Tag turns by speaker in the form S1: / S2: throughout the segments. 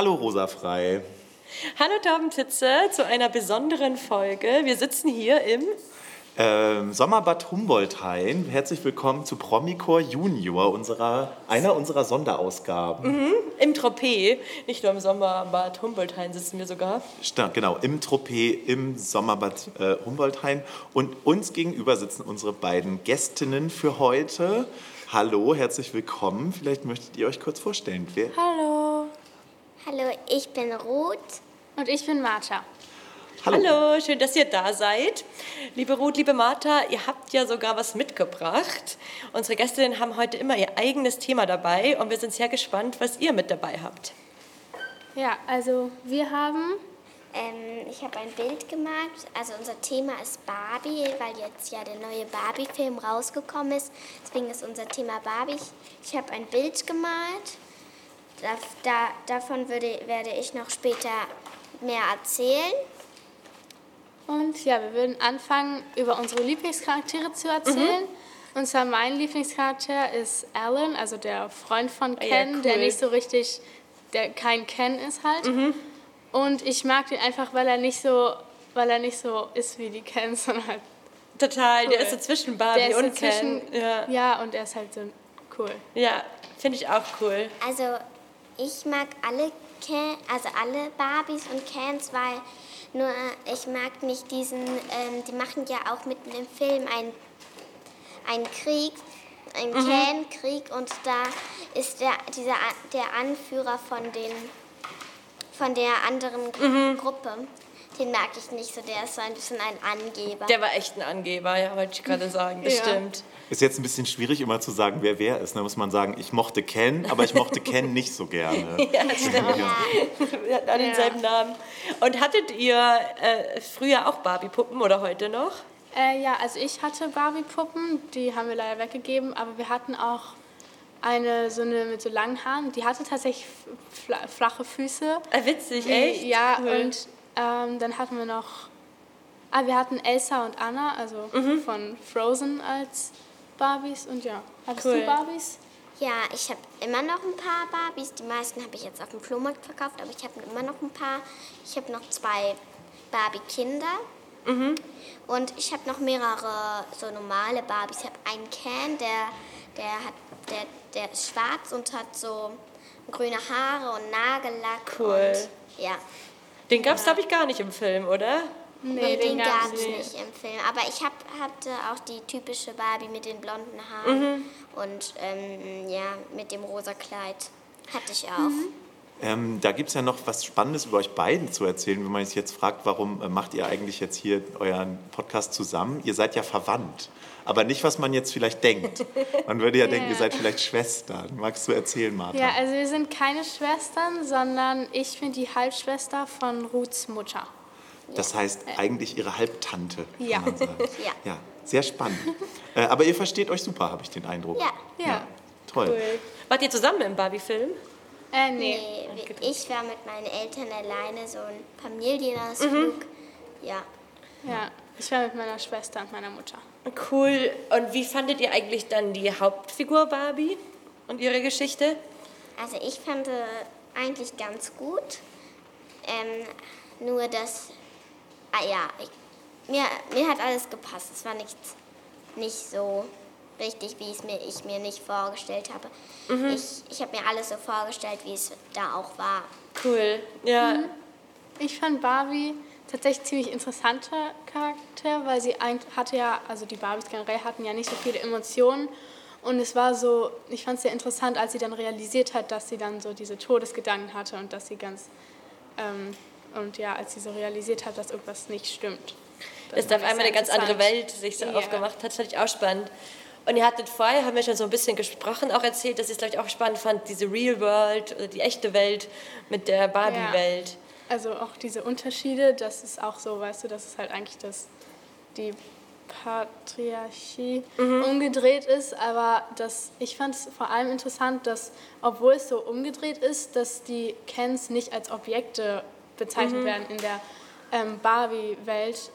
S1: Hallo Rosa Frei.
S2: Hallo Torben Titze zu einer besonderen Folge. Wir sitzen hier im
S1: ähm, Sommerbad Humboldthain. Herzlich willkommen zu Promicor Junior, unserer, einer unserer Sonderausgaben.
S2: Mhm, Im Tropez, nicht nur im Sommerbad Humboldthain sitzen wir sogar.
S1: Stimmt, genau, im Tropez, im Sommerbad äh, Humboldthain. Und uns gegenüber sitzen unsere beiden Gästinnen für heute. Hallo, herzlich willkommen. Vielleicht möchtet ihr euch kurz vorstellen. Wer?
S3: Hallo. Hallo, ich bin Ruth.
S4: Und ich bin Martha.
S2: Hallo. Hallo, schön, dass ihr da seid. Liebe Ruth, liebe Martha, ihr habt ja sogar was mitgebracht. Unsere Gästinnen haben heute immer ihr eigenes Thema dabei und wir sind sehr gespannt, was ihr mit dabei habt.
S4: Ja, also wir haben...
S3: Ähm, ich habe ein Bild gemacht. Also unser Thema ist Barbie, weil jetzt ja der neue Barbie-Film rausgekommen ist. Deswegen ist unser Thema Barbie. Ich habe ein Bild gemalt. Da, da, davon würde, werde ich noch später mehr erzählen.
S4: Und ja, wir würden anfangen, über unsere Lieblingscharaktere zu erzählen. Mhm. Und zwar mein Lieblingscharakter ist Alan, also der Freund von Ken, ja, cool. der nicht so richtig, der kein Ken ist halt. Mhm. Und ich mag ihn einfach, weil er nicht so, weil er nicht so ist wie die Ken, sondern halt
S2: Total, cool. der ist so zwischen Barbie der und
S4: Ken. Ja. ja, und er ist halt so cool.
S2: Ja, finde ich auch cool.
S3: Also ich mag alle Ken, also alle Barbies und Kens, weil nur ich mag nicht diesen, ähm, die machen ja auch mitten im Film einen, einen Krieg, einen mhm. Ken-Krieg und da ist der, dieser, der Anführer von, den, von der anderen mhm. Gruppe den mag ich nicht so. Der ist so ein bisschen ein Angeber.
S2: Der war echt ein Angeber, ja, wollte ich gerade sagen. Das ja. stimmt.
S1: Ist jetzt ein bisschen schwierig, immer zu sagen, wer wer ist. Da muss man sagen, ich mochte Ken, aber ich mochte Ken nicht so gerne.
S2: ja, stimmt. Ja. Wir hatten alle denselben Namen. Und hattet ihr äh, früher auch Barbie-Puppen oder heute noch?
S4: Äh, ja, also ich hatte Barbie-Puppen, die haben wir leider weggegeben, aber wir hatten auch eine so eine mit so langen Haaren, die hatte tatsächlich flache Füße.
S2: Äh, witzig, echt?
S4: Ja, cool. und ähm, dann hatten wir noch, ah, wir hatten Elsa und Anna, also mhm. von Frozen als Barbies. Und ja, hattest cool. du Barbies?
S3: Ja, ich habe immer noch ein paar Barbies. Die meisten habe ich jetzt auf dem Flohmarkt verkauft, aber ich habe immer noch ein paar. Ich habe noch zwei Barbie-Kinder. Mhm. Und ich habe noch mehrere so normale Barbies. Ich habe einen Ken, der, der, hat, der, der ist schwarz und hat so grüne Haare und Nagellack.
S2: Cool.
S3: Und, ja.
S2: Den gab es, glaube ich, gar nicht im Film, oder?
S3: Nee, den, den gab es nicht im Film. Aber ich hab, hatte auch die typische Barbie mit den blonden Haaren mhm. und ähm, ja, mit dem rosa Kleid. Hatte ich auch. Mhm.
S1: Ähm, da gibt es ja noch was Spannendes über euch beiden zu erzählen, wenn man sich jetzt fragt, warum äh, macht ihr eigentlich jetzt hier euren Podcast zusammen? Ihr seid ja verwandt, aber nicht, was man jetzt vielleicht denkt. Man würde ja, ja. denken, ihr seid vielleicht Schwestern. Magst du erzählen, Martha?
S4: Ja, also wir sind keine Schwestern, sondern ich bin die Halbschwester von Ruths Mutter.
S1: Das heißt eigentlich ihre Halbtante, kann
S4: ja.
S1: man sagen. ja. ja, sehr spannend. Äh, aber ihr versteht euch super, habe ich den Eindruck.
S3: Ja.
S4: Ja. ja.
S1: Toll. Cool.
S2: Wart ihr zusammen im Barbie-Film?
S3: Äh, nee. nee ich war mit meinen Eltern alleine, so ein Familienausflug. Mhm. Ja.
S4: Ja, ich war mit meiner Schwester und meiner Mutter.
S2: Cool. Und wie fandet ihr eigentlich dann die Hauptfigur Barbie und ihre Geschichte?
S3: Also ich fand eigentlich ganz gut. Ähm, nur dass, ah ja, ich, mir, mir hat alles gepasst. Es war nichts, nicht so richtig, wie es mir, ich mir nicht vorgestellt habe. Mhm. Ich, ich habe mir alles so vorgestellt, wie es da auch war.
S2: Cool, ja. Mhm.
S4: Ich fand Barbie tatsächlich ziemlich interessanter Charakter, weil sie hatte ja, also die Barbies generell hatten ja nicht so viele Emotionen. Und es war so, ich fand es sehr interessant, als sie dann realisiert hat, dass sie dann so diese Todesgedanken hatte und dass sie ganz, ähm, und ja, als sie so realisiert hat, dass irgendwas nicht stimmt.
S2: Dass da auf einmal eine ganz andere Welt sich so yeah. aufgemacht hat, fand ich auch spannend. Und ihr hattet vorher, haben wir schon so ein bisschen gesprochen, auch erzählt, dass ihr es, glaube ich, auch spannend fand, diese Real World oder die echte Welt mit der Barbie-Welt. Ja.
S4: Also auch diese Unterschiede, das ist auch so, weißt du, dass es halt eigentlich das, die Patriarchie mhm. umgedreht ist, aber das, ich fand es vor allem interessant, dass, obwohl es so umgedreht ist, dass die Kens nicht als Objekte bezeichnet mhm. werden in der ähm, Barbie-Welt,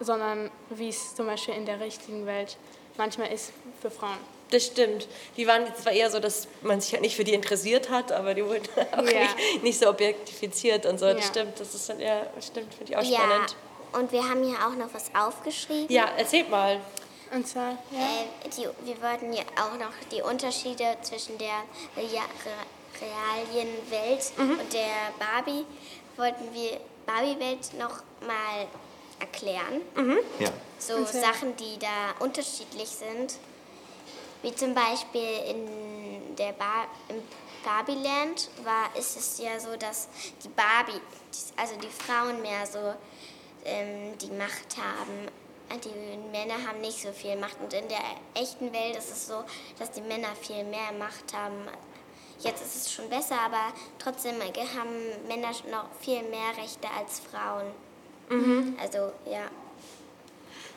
S4: sondern wie es zum Beispiel in der richtigen Welt manchmal ist für Frauen.
S2: Das stimmt. Die waren zwar eher so, dass man sich halt nicht für die interessiert hat, aber die wurden auch ja. nicht, nicht, so objektifiziert und so. Das stimmt, das ist dann eher, stimmt, finde ich auch ja. spannend.
S3: Und wir haben hier auch noch was aufgeschrieben.
S2: Ja, erzählt mal.
S4: Und zwar, ja.
S3: Äh, die, wir wollten ja auch noch die Unterschiede zwischen der Realienwelt mhm. und der Barbie, wollten wir Barbie-Welt noch mal erklären.
S1: Mhm. Ja.
S3: So okay. Sachen, die da unterschiedlich sind. Wie zum Beispiel in der Bar, im Barbieland war, ist es ja so, dass die Barbie, also die Frauen mehr so ähm, die Macht haben. Die Männer haben nicht so viel Macht. Und in der echten Welt ist es so, dass die Männer viel mehr Macht haben. Jetzt ist es schon besser, aber trotzdem haben Männer noch viel mehr Rechte als Frauen. Mhm. Also, ja.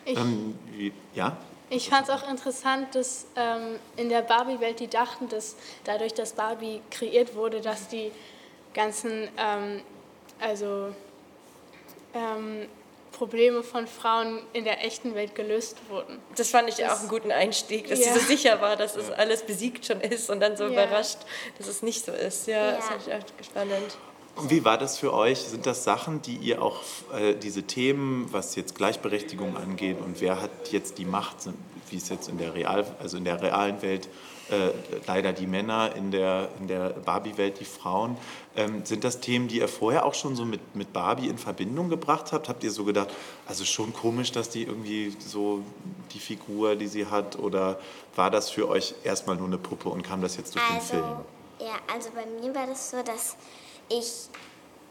S1: Ich, ähm, ja?
S4: Ich fand es auch interessant, dass ähm, in der Barbie-Welt die dachten, dass dadurch, dass Barbie kreiert wurde, dass die ganzen, ähm, also ähm, Probleme von Frauen in der echten Welt gelöst wurden.
S2: Das fand ich das, auch einen guten Einstieg, dass ja. sie so sicher war, dass es alles besiegt schon ist und dann so ja. überrascht, dass es nicht so ist. Ja, ja. das fand ich echt spannend.
S1: Und wie war das für euch? Sind das Sachen, die ihr auch, äh, diese Themen, was jetzt Gleichberechtigung angeht und wer hat jetzt die Macht, wie es jetzt in der, Real, also in der realen Welt äh, leider die Männer, in der, in der Barbie-Welt die Frauen. Ähm, sind das Themen, die ihr vorher auch schon so mit, mit Barbie in Verbindung gebracht habt? Habt ihr so gedacht, also schon komisch, dass die irgendwie so die Figur, die sie hat, oder war das für euch erstmal nur eine Puppe und kam das jetzt durch
S3: also,
S1: den Film?
S3: Ja, also bei mir war das so, dass ich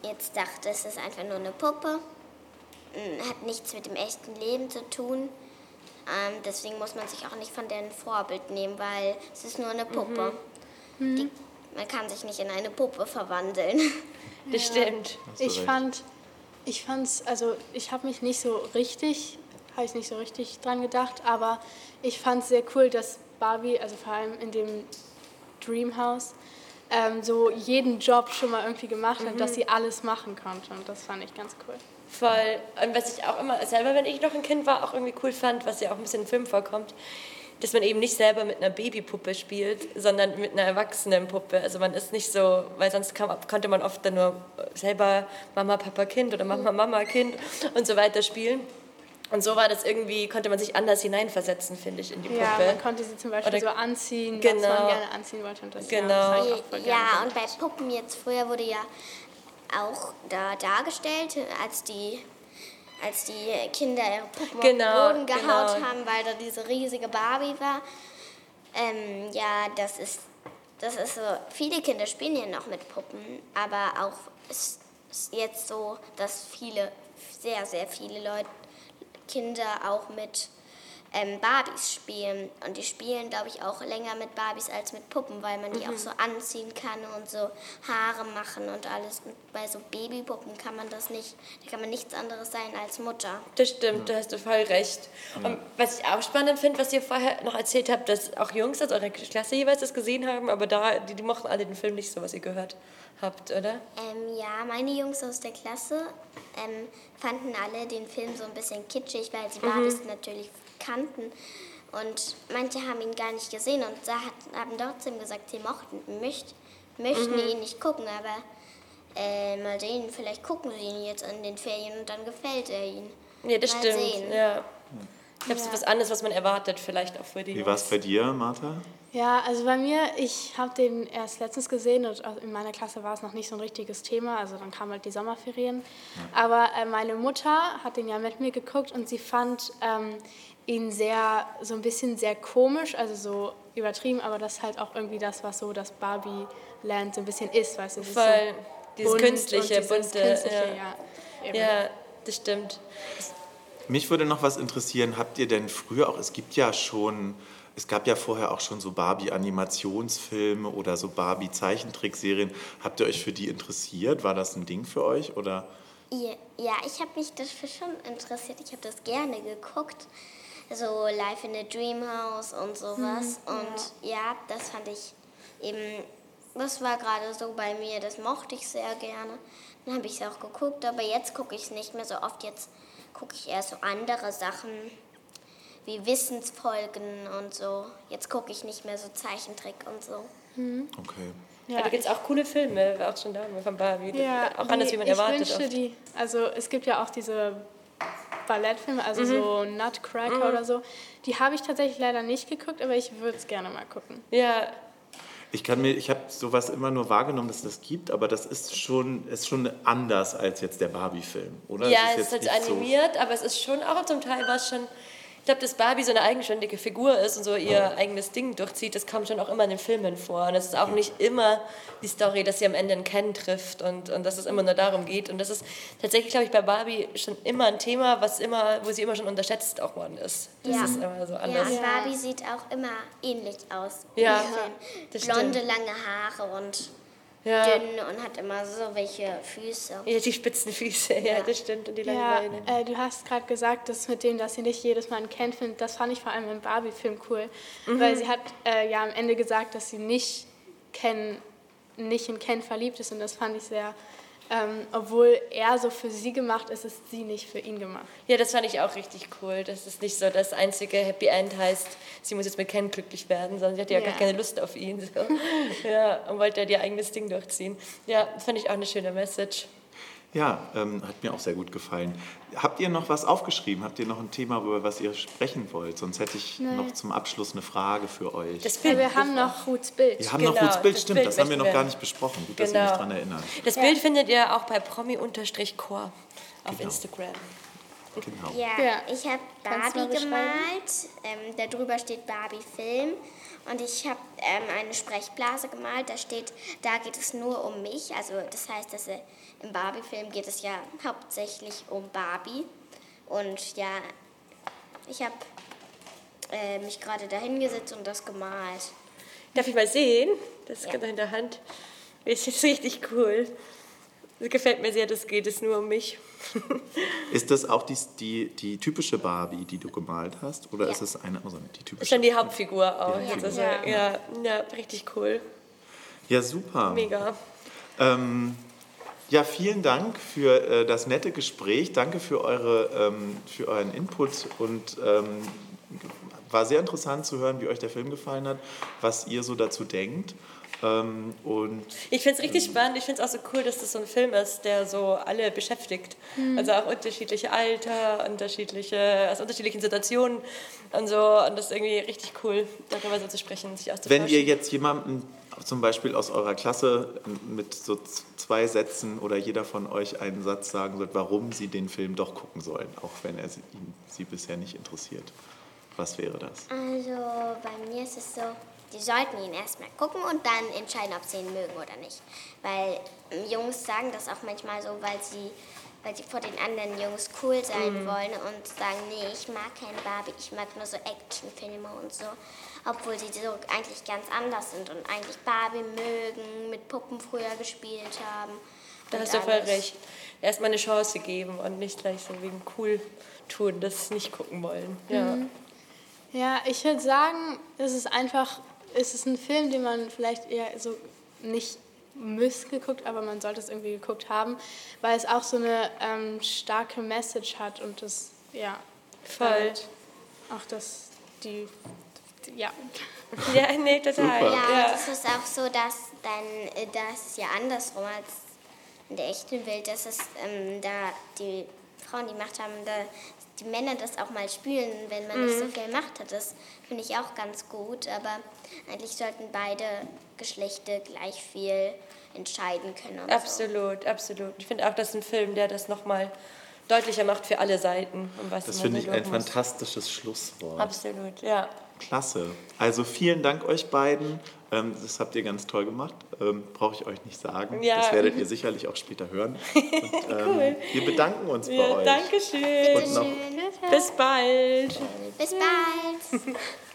S3: jetzt dachte, es ist einfach nur eine Puppe, hm, hat nichts mit dem echten Leben zu tun. Ähm, deswegen muss man sich auch nicht von deren Vorbild nehmen, weil es ist nur eine Puppe. Mhm. Die, man kann sich nicht in eine Puppe verwandeln.
S2: Das ja. stimmt.
S4: Ich fand, ich fand's, also ich habe mich nicht so richtig, habe ich nicht so richtig dran gedacht, aber ich fand es sehr cool, dass Barbie, also vor allem in dem Dreamhouse, ähm, so jeden Job schon mal irgendwie gemacht hat, mhm. dass sie alles machen konnte und das fand ich ganz cool.
S2: Voll. Und was ich auch immer selber, wenn ich noch ein Kind war, auch irgendwie cool fand, was ja auch ein bisschen im Film vorkommt, dass man eben nicht selber mit einer Babypuppe spielt, sondern mit einer erwachsenen Puppe. Also man ist nicht so, weil sonst kam, konnte man oft dann nur selber Mama, Papa, Kind oder Mama, Mama, Kind und so weiter spielen. Und so war das irgendwie, konnte man sich anders hineinversetzen, finde ich, in die Puppe. Ja,
S4: man konnte sie zum Beispiel Oder so anziehen, genau. was man genau. gerne anziehen wollte. Und das
S2: genau.
S3: Ja, ja und bei Puppen jetzt früher wurde ja auch da dargestellt, als die, als die Kinder ihre Puppen genau, auf den Boden gehaut genau. haben, weil da diese riesige Barbie war. Ähm, ja, das ist, das ist so, viele Kinder spielen ja noch mit Puppen, aber auch ist, ist jetzt so, dass viele, sehr, sehr viele Leute, Kinder auch mit ähm, Barbies spielen. Und die spielen, glaube ich, auch länger mit Barbies als mit Puppen, weil man die mhm. auch so anziehen kann und so Haare machen und alles. Und bei so Babypuppen kann man das nicht. Da kann man nichts anderes sein als Mutter.
S2: Das stimmt, da hast du voll recht. Und was ich auch spannend finde, was ihr vorher noch erzählt habt, dass auch Jungs aus eurer Klasse jeweils das gesehen haben, aber da, die, die mochten alle den Film nicht so, was ihr gehört habt, oder?
S3: Ähm, ja, meine Jungs aus der Klasse ähm, fanden alle den Film so ein bisschen kitschig, weil sie mhm. Barbies natürlich kannten. Und manche haben ihn gar nicht gesehen und haben trotzdem gesagt, sie mochten, möcht, möchten mhm. ihn nicht gucken, aber äh, mal sehen, vielleicht gucken sie ihn jetzt in den Ferien und dann gefällt er ihnen.
S2: Ja, das mal stimmt. Sehen. Ja. Ich glaube, es ist was anderes, was man erwartet, vielleicht auch für die.
S1: Wie war es bei dir, Martha?
S4: Ja, also bei mir, ich habe den erst letztens gesehen und in meiner Klasse war es noch nicht so ein richtiges Thema, also dann kamen halt die Sommerferien. Ja. Aber äh, meine Mutter hat den ja mit mir geguckt und sie fand ähm, ihn sehr, so ein bisschen sehr komisch, also so übertrieben, aber das ist halt auch irgendwie das, was so das Barbie-Land so ein bisschen ist, weißt du?
S2: Voll, so dieses künstliche, bunte. Künstliche, ja. Ja, ja, das stimmt.
S1: Mich würde noch was interessieren, habt ihr denn früher auch, es gibt ja schon es gab ja vorher auch schon so Barbie-Animationsfilme oder so Barbie-Zeichentrickserien. Habt ihr euch für die interessiert? War das ein Ding für euch? Oder?
S3: Ja, ich habe mich dafür schon interessiert. Ich habe das gerne geguckt. So Life in a Dream House und sowas. Mhm, und ja. ja, das fand ich eben, das war gerade so bei mir, das mochte ich sehr gerne. Dann habe ich es auch geguckt, aber jetzt gucke ich es nicht mehr so oft. Jetzt gucke ich eher so andere Sachen wie Wissensfolgen und so. Jetzt gucke ich nicht mehr so Zeichentrick und so.
S1: Okay.
S2: Ja, da gibt es auch coole Filme, auch schon da von Barbie.
S4: Ja,
S2: auch anders, wie man
S4: ich
S2: erwartet.
S4: wünschte,
S2: oft.
S4: die, also es gibt ja auch diese Ballettfilme, also
S2: Mhm.
S4: so Nutcracker oder so. Die habe ich tatsächlich leider nicht geguckt, aber ich würde es gerne mal gucken.
S2: Ja,
S1: Ich kann mir, ich habe sowas immer nur wahrgenommen, dass es das gibt, aber das ist schon, ist schon anders als jetzt der Barbie-Film, oder?
S2: ja,
S1: Das
S2: es ist halt
S1: jetzt nicht so-
S2: animiert, aber es ist schon auch zum Teil was schon. Ich glaube, dass Barbie so eine eigenständige Figur ist und so ihr eigenes Ding durchzieht, das kommt schon auch immer in den Filmen vor. Und es ist auch nicht immer die Story, dass sie am Ende einen Ken trifft und, und dass es immer nur darum geht. Und das ist tatsächlich, glaube ich, bei Barbie schon immer ein Thema, was immer, wo sie immer schon unterschätzt auch worden ist. Das
S3: Ja.
S2: ist immer so
S3: Ja,
S2: anders.
S3: und Barbie sieht auch immer ähnlich aus.
S2: Ja, das
S3: Blonde, lange Haare und
S2: Ja.
S3: dünn und hat immer so welche Füße.
S2: Ja, die spitzen Füße, ja,
S3: Ja.
S2: das stimmt. Und die langen
S4: Ja,
S2: Beine.
S4: äh, du hast gerade gesagt, dass mit dem, dass sie nicht jedes Mal einen Ken findet, das fand ich vor allem im Barbie-Film cool.
S2: Mhm.
S4: Weil sie hat äh, ja am Ende gesagt, dass sie nicht Ken, nicht in Ken verliebt ist und das fand ich sehr, ähm, obwohl er so für sie gemacht ist, ist sie nicht für ihn gemacht.
S2: Ja, das fand ich auch richtig cool. Das ist nicht so das einzige Happy End heißt, sie muss jetzt mit Ken glücklich werden, sondern sie hat ja,
S4: Ja.
S2: gar keine Lust auf ihn. So. Ja, und wollte halt ihr eigenes Ding durchziehen. Ja, das fand ich auch eine schöne Message.
S1: Ja, ähm, hat mir auch sehr gut gefallen. Habt ihr noch was aufgeschrieben? Habt ihr noch ein Thema, über was ihr sprechen wollt? Sonst hätte ich noch zum Abschluss eine Frage für euch.
S2: Das Bild.
S4: wir haben noch Ruths Bild.
S1: wir haben
S2: genau,
S1: noch Ruths Bild,
S2: das
S1: stimmt,
S2: Bild
S1: das haben wir noch gar nicht besprochen. Gut, dass ihr
S2: Genau.
S1: mich daran erinnert.
S2: Das Bild findet ihr auch bei promi-core auf
S1: Genau.
S2: Instagram.
S1: Genau.
S3: Ja,
S4: Ja.
S3: ich habe Barbie gemalt. Ähm, da drüber steht Barbie Film. Und ich habe ähm, eine Sprechblase gemalt. Da steht, da geht es nur um mich. Also das heißt, dass äh, im Barbie-Film geht es ja hauptsächlich um Barbie. Und ja, ich habe äh, mich gerade da hingesetzt und das gemalt.
S2: Darf ich mal sehen? Das ist in der Hand. Das ist richtig cool. Das gefällt mir sehr, das geht es nur um mich.
S1: Ist das auch die, die, die typische Barbie, die du gemalt hast? Oder
S3: Ja.
S1: ist es eine also die
S2: Das ist
S1: typische?
S2: schon die Hauptfigur auch.
S1: Die Hauptfigur.
S2: sozusagen. Ja. Ja, richtig cool.
S1: Ja, super.
S2: Mega.
S1: Ähm, ja, vielen Dank für äh, das nette Gespräch. Danke für, eure, ähm, für euren Input und ähm, war sehr interessant zu hören, wie euch der Film gefallen hat, was ihr so dazu denkt. Ähm, und
S2: Ich finde es richtig spannend. Ich finde es auch so cool, dass das so ein Film ist, der so alle beschäftigt. Also auch unterschiedliche Alter, unterschiedliche, aus unterschiedlichen Situationen und so. Und das ist irgendwie richtig cool, darüber so zu sprechen, sich auszutauschen.
S1: wenn ihr jetzt jemanden zum Beispiel aus eurer Klasse mit so zwei Sätzen oder jeder von euch einen Satz sagen sollt, warum sie den Film doch gucken sollen, auch wenn er sie, ihn, sie bisher nicht interessiert, was wäre das?
S3: Also bei mir ist es so, die sollten ihn erstmal gucken und dann entscheiden, ob sie ihn mögen oder nicht. Weil ähm, Jungs sagen das auch manchmal so, weil sie, weil sie vor den anderen Jungs cool sein wollen und sagen, nee, ich mag keine Barbie, ich mag nur so Actionfilme und so. Obwohl sie so eigentlich ganz anders sind und eigentlich Barbie mögen, mit Puppen früher gespielt haben.
S2: Da hast du voll recht. Erstmal eine Chance geben und nicht gleich so wegen cool tun, das nicht gucken wollen. Ja.
S4: Ja, ich würde sagen, es ist einfach, es ist ein Film, den man vielleicht eher so nicht müsste geguckt, aber man sollte es irgendwie geguckt haben, weil es auch so eine ähm, starke Message hat und das, ja,
S2: Voll.
S4: halt auch das, die, die ja.
S2: Ja, nee, total.
S1: Super.
S3: Ja,
S2: Ja.
S3: es ist auch so, dass dann, äh, das ja andersrum als in der echten Welt, dass es ähm, da die Frauen, die Macht haben, da die Männer das auch mal spüren, wenn man nicht so
S2: Mhm.
S3: viel Macht hat. Das finde ich auch ganz gut, aber eigentlich sollten beide Geschlechter gleich viel entscheiden können. Und So.
S2: Absolut, absolut. Ich finde auch, das ist ein Film, der das nochmal deutlicher macht für alle Seiten. Um was
S1: Das finde ich ein
S2: muss.
S1: fantastisches Schlusswort.
S2: Absolut, ja.
S1: Klasse. Also vielen Dank euch beiden. Ähm, das habt ihr ganz toll gemacht. Ähm, Brauche ich euch nicht sagen.
S2: Ja.
S1: Das werdet ihr sicherlich auch später hören. Und, ähm, Wir bedanken uns bei
S2: ja
S1: euch.
S2: Dankeschön.
S1: Und noch
S3: Schön.
S2: Bis bald.
S3: Bis bald.